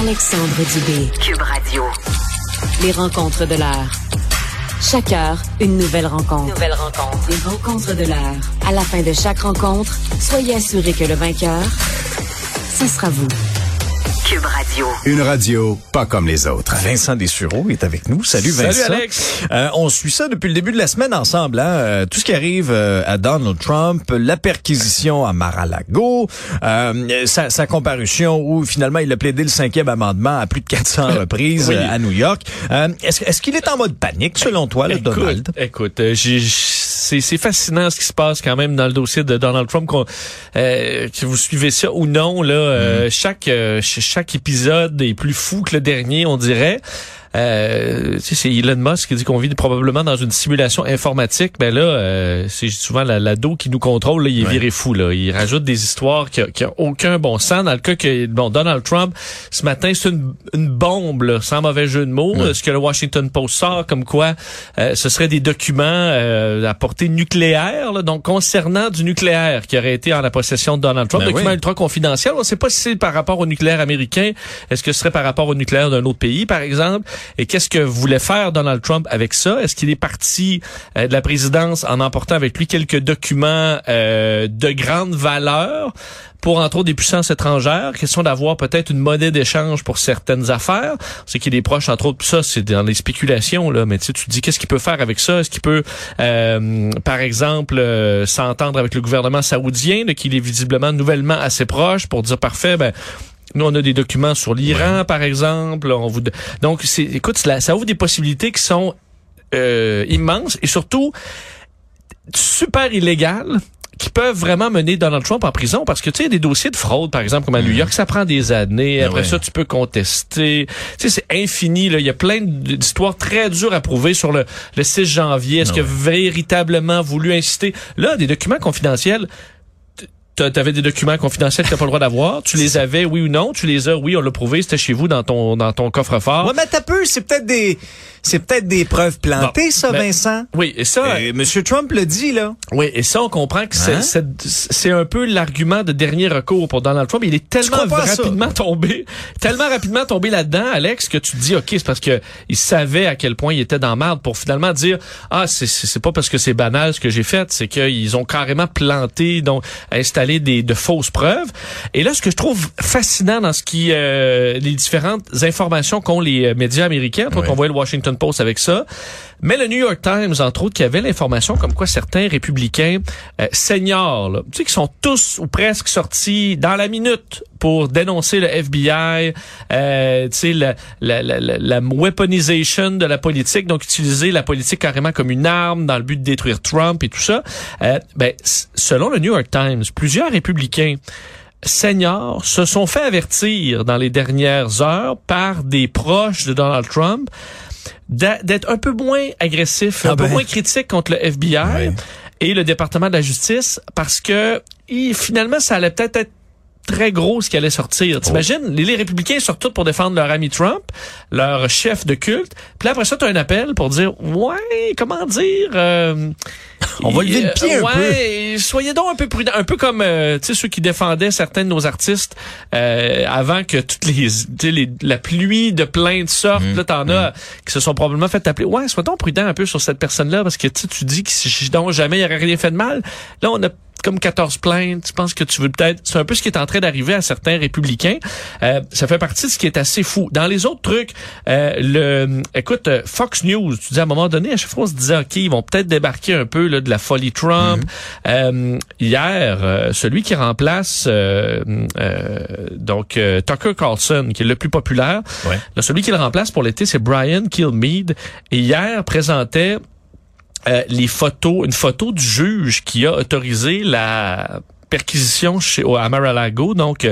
Alexandre Dubé. Cube Radio. Les rencontres de l'heure. Chaque heure, une nouvelle rencontre. Nouvelle rencontre. Les rencontres de l'heure. À la fin de chaque rencontre, soyez assurés que le vainqueur, ce sera vous. Cube Radio. Une radio pas comme les autres. Vincent Dessureau est avec nous. Salut Vincent. Salut Alex. Euh, on suit ça depuis le début de la semaine ensemble. Hein? Euh, tout ce qui arrive euh, à Donald Trump, la perquisition à Mar-a-Lago, euh, sa, sa, comparution où finalement il a plaidé le cinquième amendement à plus de 400 reprises Oui. à New York. est-ce, est-ce qu'il est en mode panique selon toi, le Écoute, Donald? écoute, euh, j'ai- c'est, fascinant ce qui se passe quand même dans le dossier de Donald Trump. euh, que vous suivez ça ou non, là, euh, Mm-hmm. chaque euh, ch- chaque épisode est plus fou que le dernier, on dirait. Euh, c'est Elon Musk qui dit qu'on vit probablement dans une simulation informatique. Ben là, euh, c'est souvent la- l'ado qui nous contrôle. Là, il est Ouais. viré fou. Là. Il rajoute des histoires qui n'ont aucun bon sens. Dans le cas que bon, Donald Trump, ce matin, c'est une, une bombe, là, sans mauvais jeu de mots. Ouais. Ce que le Washington Post sort, comme quoi euh, ce serait des documents euh, à portée nucléaire, là, donc concernant du nucléaire qui aurait été en la possession de Donald Trump. Ben documents oui. ultra confidentiels. On ne sait pas si c'est par rapport au nucléaire américain. Est-ce que ce serait par rapport au nucléaire d'un autre pays, par exemple? Et qu'est-ce que voulait faire Donald Trump avec ça? Est-ce qu'il est parti euh, de la présidence en emportant avec lui quelques documents euh, de grande valeur pour entre autres des puissances étrangères, question d'avoir peut-être une monnaie d'échange pour certaines affaires. C'est qu'il est proche, entre autres, ça c'est dans les spéculations là, mais tu te dis qu'est-ce qu'il peut faire avec ça? Est-ce qu'il peut, euh, par exemple, euh, s'entendre avec le gouvernement saoudien, qu'il est visiblement nouvellement assez proche pour dire parfait, ben nous, on a des documents sur l'Iran, par exemple. On vous... Donc, c'est, écoute, ça, ça ouvre des possibilités qui sont euh, immenses et surtout super illégales qui peuvent vraiment mener Donald Trump en prison parce que tu sais des dossiers de fraude par exemple comme à New York. Ça prend des années. Ah après ouais. ça tu peux contester. Tu sais c'est infini là. Il y a plein d'histoires très dures à prouver sur le, le 6 janvier. Est-ce Ah que ouais. véritablement voulu inciter? Là des documents confidentiels tu avais des documents confidentiels que t'as pas le droit d'avoir. Tu les avais, oui ou non. Tu les as, oui, on l'a prouvé. C'était chez vous dans ton dans ton coffre-fort. Ouais, mais t'as peu, c'est peut-être des, c'est peut-être des preuves plantées, Bon, ça, ben, Vincent. Oui, et ça, Euh, Monsieur Trump le dit, là. Oui, et ça, on comprend que c'est- Hein? c'est c'est un peu l'argument de dernier recours pour Donald Trump. Il est tellement rapidement tombé, tellement rapidement tombé là-dedans, Alex, que tu te dis, OK, c'est parce que il savait à quel point il était dans merde pour finalement dire, ah, c'est c'est pas parce que c'est banal ce que j'ai fait, c'est qu'ils ont carrément planté, donc installé des, de fausses preuves. Et là, ce que je trouve fascinant dans ce qui, euh, les différentes informations qu'ont les euh, médias américains, toi Ouais. qu'on voit le Washington Post avec ça, mais le New York Times, entre autres, qui avait l'information comme quoi certains républicains euh, seniors, là, tu sais, qui sont tous ou presque sortis dans la minute pour dénoncer le FBI, euh, tu sais, la, la, la, la, weaponization de la politique, donc utiliser la politique carrément comme une arme dans le but de détruire Trump et tout ça. Euh, ben, selon le New York Times, plusieurs républicains seniors se sont fait avertir dans les dernières heures par des proches de Donald Trump d'être un peu moins agressif, Ah un peu ben. moins critique contre le FBI et le département de la justice parce que finalement ça allait peut-être être très gros ce qui allait sortir. T'imagines, les, les républicains sortent tous pour défendre leur ami Trump, leur chef de culte. Puis là, après ça, tu as un appel pour dire, ouais, comment dire... euh, On va lever le pied un ouais, soyez donc un peu prudents. Un peu comme euh, tu sais ceux qui défendaient certains de nos artistes euh, avant que toutes les, tu sais, les la pluie de plaintes sortent. Mmh. Là, t'en as qui se sont probablement fait appeler. Ouais, sois donc prudent un peu sur cette personne-là parce que tu dis que si donc jamais il aurait rien fait de mal. Là, on a comme 14 plaintes. Je pense que tu veux peut-être... C'est un peu ce qui est en train d'arriver à certains républicains. Euh, ça fait partie de ce qui est assez fou. Dans les autres trucs, euh, le, écoute, euh, Fox News, tu dis à un moment donné, à chaque fois, on se disait, OK, ils vont peut-être débarquer un peu là, de la folie Trump. Euh, hier, euh, celui qui remplace euh, euh, donc Tucker Carlson, qui est le plus populaire, Ouais. là, celui qui le remplace pour l'été, c'est Brian Kilmeade. Et hier, présentait euh, les photos, une photo du juge qui a autorisé la perquisition chez à Mar-a-Lago, donc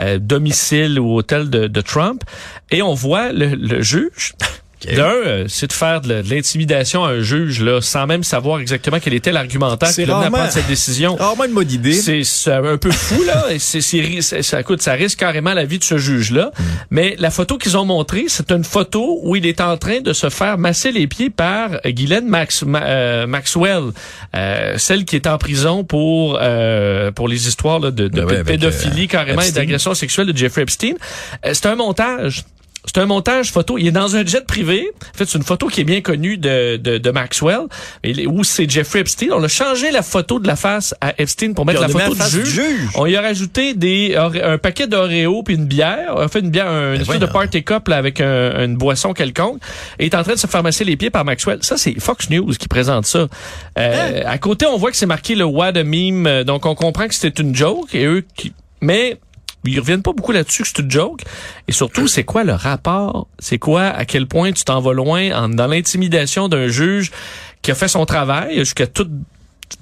euh, domicile ou hôtel de, de Trump, et on voit le, le juge D'un, euh, c'est de faire de, l'intimidation à un juge là, sans même savoir exactement quel était l'argumentaire qui l'a amené à prendre cette décision. Rarement une bonne idée. C'est un peu fou là. et c'est, ça coûte, ça risque carrément la vie de ce juge là. Mm. Mais la photo qu'ils ont montrée, c'est une photo où il est en train de se faire masser les pieds par Guylaine Max, euh, Maxwell, euh, celle qui est en prison pour euh, pour les histoires là, de, de ben pédophilie carrément et d'agression sexuelle de Jeffrey Epstein. c'est un montage. C'est un montage photo. Il est dans un jet privé. En fait, c'est une photo qui est bien connue de, de, de Maxwell, où c'est Jeffrey Epstein. On a changé la photo de la face à Epstein pour mettre la photo du juge. On y a rajouté des, un paquet d'Oreo puis une bière. On a fait une bière, un ben espèce de party cup là, avec une boisson quelconque. Et est en train de se faire masser les pieds par Maxwell. Ça, c'est Fox News qui présente ça. Euh, hein? À côté, on voit que c'est marqué le What a meme. Donc, on comprend que c'était une joke. Et eux qui... Mais ils reviennent pas beaucoup là-dessus que c'est une joke. Et surtout, c'est quoi le rapport? C'est quoi, à quel point tu t'en vas loin dans l'intimidation d'un juge qui a fait son travail jusqu'à toute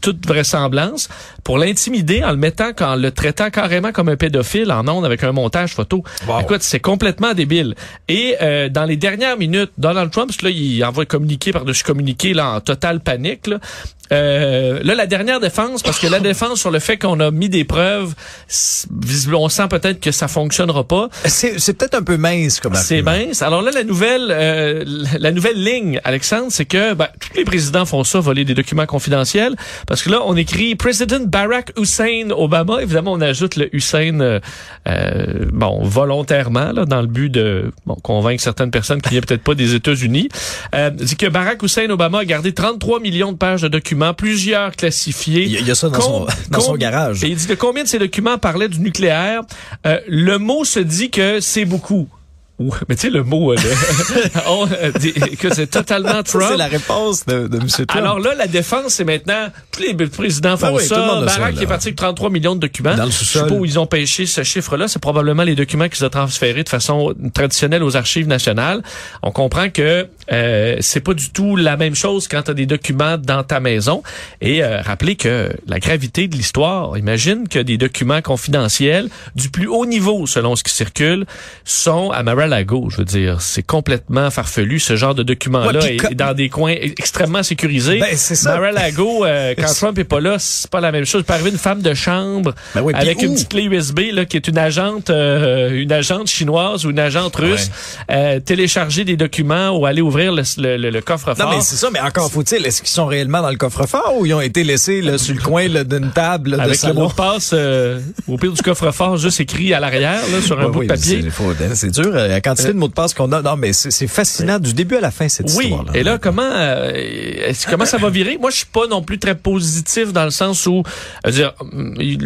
toute vraisemblance pour l'intimider en le mettant en le traitant carrément comme un pédophile en ondes avec un montage photo? Écoute, c'est complètement débile. Et euh, dans les dernières minutes, Donald Trump, là, il envoie communiquer par-dessus communiquer là en totale panique. Là. Euh, là, la dernière défense, parce que la défense sur le fait qu'on a mis des preuves, on sent peut-être que ça fonctionnera pas. C'est peut-être un peu mince comme C'est mince. Alors là, la nouvelle, euh, la nouvelle ligne, Alexandre, c'est que ben, tous les présidents font ça, voler des documents confidentiels, parce que là, on écrit President Barack Hussein Obama. Évidemment, on ajoute le Hussein, euh, euh bon, volontairement, là, dans le but de bon, convaincre certaines personnes qui viennent peut-être pas des États-Unis. Euh, dit que Barack Hussein Obama a gardé 33 millions de pages de documents plusieurs classifiés. Il y a, ça dans, son, dans son, garage. Et il dit que combien de ces documents parlaient du nucléaire? Euh, le mot se dit que c'est beaucoup. Mais tu sais, le mot, euh, euh, que c'est totalement Trump. C'est la réponse de, de M. Trump. Alors là, la défense, c'est maintenant, tous les présidents font ben ça. Barack est parti avec 33 millions de documents. Dans le Je sais pas où ils ont pêché ce chiffre-là. C'est probablement les documents qu'ils ont transférés de façon traditionnelle aux archives nationales. On comprend que euh, c'est pas du tout la même chose quand tu as des documents dans ta maison. Et euh, rappelez que la gravité de l'histoire, imagine que des documents confidentiels du plus haut niveau, selon ce qui circule, sont à Mar-a-Lago. Je veux dire, c'est complètement farfelu ce genre de document-là et dans des coins extrêmement sécurisés. Ben, Mar-a-Lago, euh, quand Trump est pas là, c'est pas la même chose. Il peut arriver une femme de chambre ben avec une petite clé USB là, qui est une agente, euh, une agente chinoise ou une agente russe, télécharger des documents ou aller ouvrir le, le, le coffre-fort. Non, mais c'est ça, mais encore faut-il, est-ce qu'ils sont réellement dans le coffre-fort ou ils ont été laissés là, sur le coin d'une table Avec le mot de passe euh, au pire du coffre-fort, juste écrit à l'arrière, sur un bout de papier. C'est dur, euh, la quantité de mots de passe qu'on a. Non, mais c'est fascinant du début à la fin, cette oui. histoire-là. Et là, comment, euh, comment ça va virer? Moi, je suis pas non plus très positif dans le sens où, dire, les,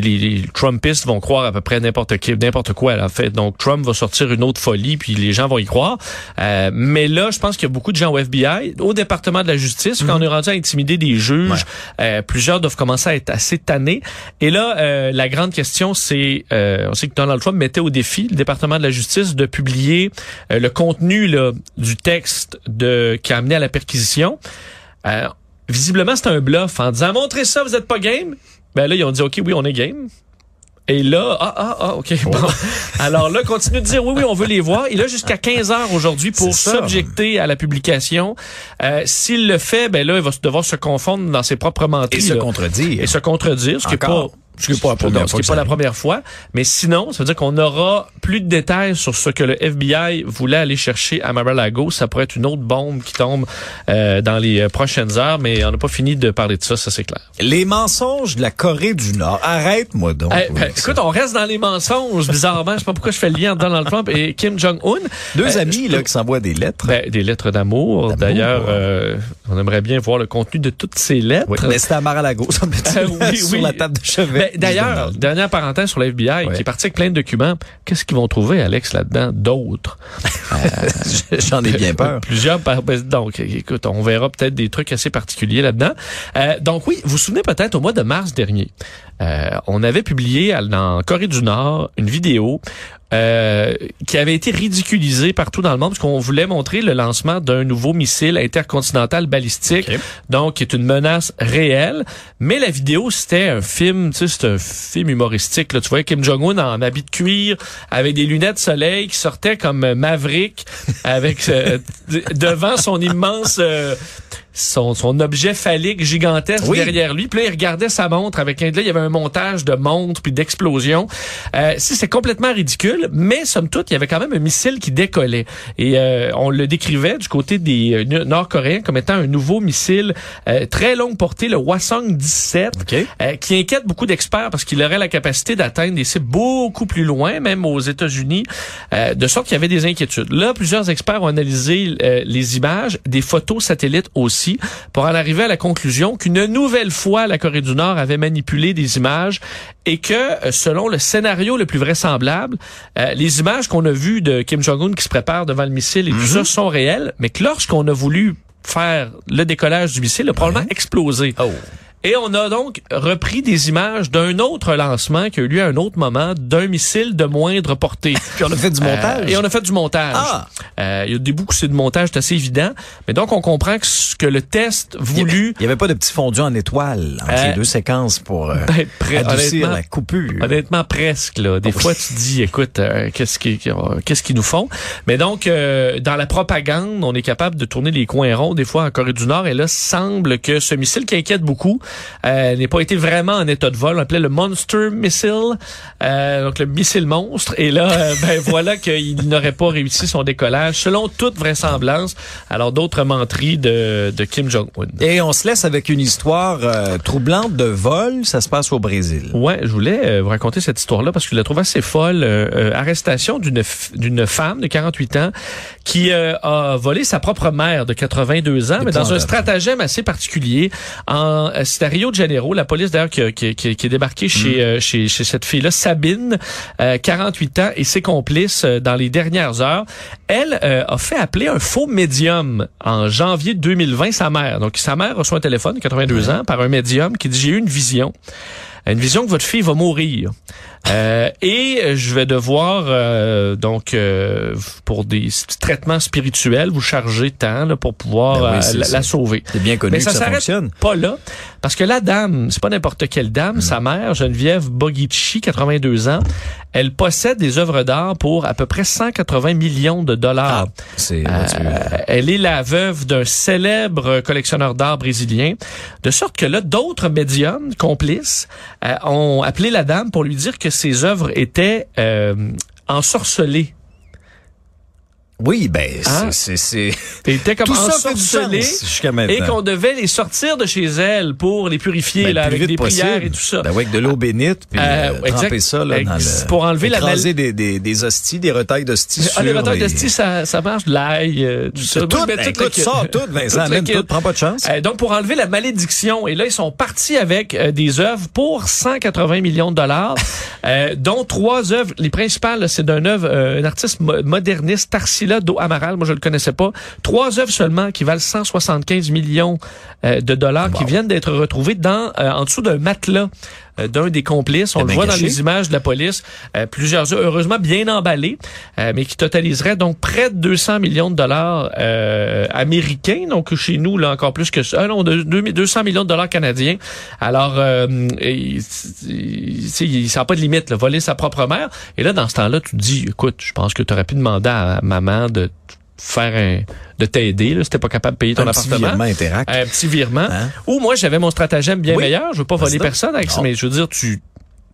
les, les, Trumpistes vont croire à peu près n'importe qui, n'importe quoi, en fait. Donc, Trump va sortir une autre folie, puis les gens vont y croire. mais là, je pense qu'il y a beaucoup de gens au FBI, au département de la justice, quand on est rendu à intimider des juges, euh, plusieurs doivent commencer à être assez tannés. Et là, euh, la grande question, c'est, euh, on sait que Donald Trump mettait au défi le département de la justice de publier le contenu là, du texte de qui a amené à la perquisition. visiblement, c'est un bluff en disant montrez ça, vous êtes pas game. Ben là, ils ont dit OK, oui, on est game. Et là, ah, ah, ah, OK. Bon. Alors là, continue de dire, oui, oui, on veut les voir. Il a jusqu'à 15 heures aujourd'hui pour s'objecter à la publication. Euh, S'il le fait, ben là, il va devoir se confondre dans ses propres menteries. Et se contredire. Et se contredire, ce qui est pas ce qui n'est pas, la première, fois, pas la première fois. Mais sinon, ça veut dire qu'on aura plus de détails sur ce que le FBI voulait aller chercher à Mar-a-Lago. Ça pourrait être une autre bombe qui tombe euh, dans les euh, prochaines heures, mais on n'a pas fini de parler de ça, ça c'est clair. Les mensonges de la Corée du Nord. Arrête-moi donc. Eh, ben, écoute, on reste dans les mensonges, bizarrement. Je sais pas pourquoi je fais le lien entre Donald Trump et Kim Jong-un. Deux euh, amis là, qui s'envoient des lettres. Ben, des lettres d'amour. D'ailleurs, euh, on aimerait bien voir le contenu de toutes ces lettres. Oui, mais c'était à Mar-a-Lago, oui, sur la table de chevet. Ben, d'ailleurs, dernière parenthèse sur l'FBI, qui est parti avec plein de documents. Qu'est-ce qu'ils vont trouver, Alex, là-dedans? D'autres? Euh, j'en ai bien peur. Plusieurs. Ben, donc, écoute, on verra peut-être des trucs assez particuliers là-dedans. Euh, donc oui, vous vous souvenez peut-être au mois de mars dernier, euh, on avait publié en Corée du Nord une vidéo euh, qui avait été ridiculisée partout dans le monde parce qu'on voulait montrer le lancement d'un nouveau missile intercontinental balistique, donc qui est une menace réelle. Mais la vidéo, c'était un film, tu sais, c'est un film humoristique. Là. Tu voyais Kim Jong-un en habit de cuir, avec des lunettes soleil, qui sortait comme Maverick, avec euh, devant son immense euh, son, son objet phallique gigantesque derrière lui. Puis là, il regardait sa montre avec un... Là, il y avait un montage de montres puis d'explosions. Euh, c'est complètement ridicule, mais somme toute, il y avait quand même un missile qui décollait. Et euh, on le décrivait du côté des euh, Nord-Coréens comme étant un nouveau missile euh, très longue portée, le Hwasong 17, qui inquiète beaucoup d'experts parce qu'il aurait la capacité d'atteindre des cibles beaucoup plus loin, même aux États-Unis, de sorte qu'il y avait des inquiétudes. Là, plusieurs experts ont analysé les images, des photos satellites aussi pour en arriver à la conclusion qu'une nouvelle fois, la Corée du Nord avait manipulé des images et que, euh, selon le scénario le plus vraisemblable, euh, les images qu'on a vues de Kim Jong-un qui se prépare devant le missile et tout ça mhm. sont réelles, mais que lorsqu'on a voulu faire le décollage du missile, il a probablement explosé. Oh. Et on a donc repris des images d'un autre lancement qui a eu lieu à un autre moment d'un missile de moindre portée. Puis on a fait du euh, montage. et on a fait du montage. Ah. Euh, il y a des bouts c'est de montage, c'est assez évident. Mais donc on comprend que, que le test voulu... Il n'y avait, pas de petit fondu en étoile entre les euh, deux séquences pour ben, adoucir la coupure. Honnêtement, presque. Là. Des fois, tu dis, écoute, qu'est-ce qui, qu'est-ce qu'ils nous font? Mais donc, dans la propagande, on est capable de tourner les coins ronds des fois en Corée du Nord. Et là, semble que ce missile qui inquiète beaucoup euh, n'est pas été vraiment en état de vol. On appelait le Monster Missile, euh, donc le missile monstre. Et là, euh, ben voilà qu'il n'aurait pas réussi son décollage, selon toute vraisemblance. Alors d'autres menteries de, de Kim Jong-un. Et on se laisse avec une histoire euh, troublante de vol. Ça se passe au Brésil. Ouais, je voulais vous raconter cette histoire-là parce que je la trouve assez folle. arrestation d'une d'une femme de 48 ans qui a volé sa propre mère de 82 ans, mais dans un stratagème assez particulier. En, c'est à Rio de Janeiro, la police d'ailleurs qui, qui, qui, est débarquée chez, mm. euh, chez, chez, cette fille-là, Sabine, euh, 48 ans, et ses complices euh, dans les dernières heures. Elle euh, a fait appeler un faux médium en janvier 2020, sa mère. Donc sa mère reçoit un téléphone, 82 ans, par un médium qui dit j'ai eu une vision une vision que votre fille va mourir. Euh, et je vais devoir euh, donc euh, pour des traitements spirituels vous charger tant là, pour pouvoir ben la, sauver. C'est bien connu Mais ça, que ça fonctionne. Pas là parce que la dame, c'est pas n'importe quelle dame, sa mère Geneviève Bogici, 82 ans, elle possède des œuvres d'art pour à peu près 180 millions de dollars. Ah, c'est elle est la veuve d'un célèbre collectionneur d'art brésilien, de sorte que là d'autres médiums complices ont appelé la dame pour lui dire que ses œuvres étaient euh, ensorcelées. Oui, ben hein? c'est c'est était comme ensorcelé et qu'on devait les sortir de chez elle pour les purifier ben, là, avec des prières et tout ça. Ben, avec de l'eau bénite puis euh, euh tremper ça là, dans le, pour enlever la maladie des, des, des hosties, des retailles d'hosties ah, les retailles d'hosties ça ça marche de l'ail euh, tout ça. Tout, ben, écoute, ça, tout Vincent, tout, tout, prends pas de chance. Euh, donc pour enlever la malédiction et là ils sont partis avec euh, des œuvres pour 180 millions de dollars dont trois œuvres les principales c'est d'un œuvre un artiste moderniste Tarsi là, Do Amaral, moi je le connaissais pas. Trois œuvres seulement qui valent 175 millions euh, de dollars qui viennent d'être retrouvées dans euh, en dessous d'un matelas d'un des complices. On le voit dans les images de la police. plusieurs œuvres, heureusement bien emballées, mais qui totaliseraient donc près de 200 millions de dollars américains. Donc chez nous, là encore plus que ça. Non, 200 millions de dollars canadiens. Alors, il, il, ça n'a pas de limite. Là, voler sa propre mère. Et là, dans ce temps-là, tu te dis, écoute, je pense que tu aurais pu demander à maman de faire un de t'aider là si t'es pas capable de payer ton appartement. Virement interact. Un petit virement. Hein? Ou moi j'avais mon stratagème bien meilleur, je veux pas voler personne avec ça, mais je veux dire tu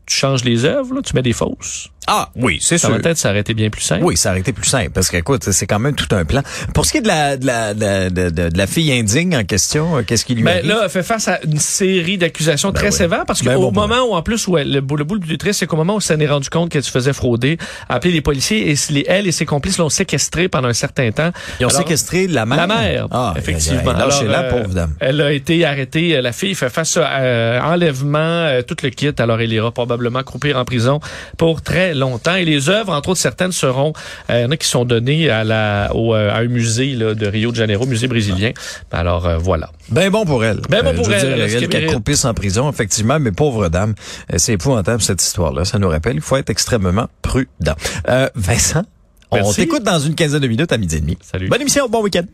tu changes les œuvres, là, tu mets des fausses. Ah oui, c'est sûr. Ça va peut-être s'arrêter bien plus simple. Oui, été plus simple parce que écoute, c'est quand même tout un plan. Pour ce qui est de la de la de, de, de, la fille indigne en question, euh, qu'est-ce qui lui ben, arrive? là, elle fait face à une série d'accusations ben très sévères parce ben qu'au moment où en plus où elle, le, le bout du triste, c'est qu'au moment où ça s'en est rendu compte qu'elle se faisait frauder, a appelé les policiers et les, elle et ses complices l'ont séquestrée pendant un certain temps. Ils ont séquestré la mère? La mère, ah, effectivement. Alors, la euh, pauvre dame. Elle a été arrêtée. La fille fait face à euh, enlèvement, tout le kit. Alors elle ira probablement croupir en prison pour très très longtemps. Et les œuvres, entre autres, certaines seront, euh, il y en a qui sont données à, la, au, euh, à un musée là, de Rio de Janeiro, musée brésilien. Ben alors, euh, voilà. Ben bon pour elle. Ben bon pour je elle, dire, elle qu'elle accroupisse en prison, effectivement, mais pauvre dame, c'est épouvantable cette histoire-là. Ça nous rappelle, il faut être extrêmement prudent. Euh, Vincent, on Merci. t'écoute dans une quinzaine de minutes à midi et demi. Salut. Bonne émission, bon week-end.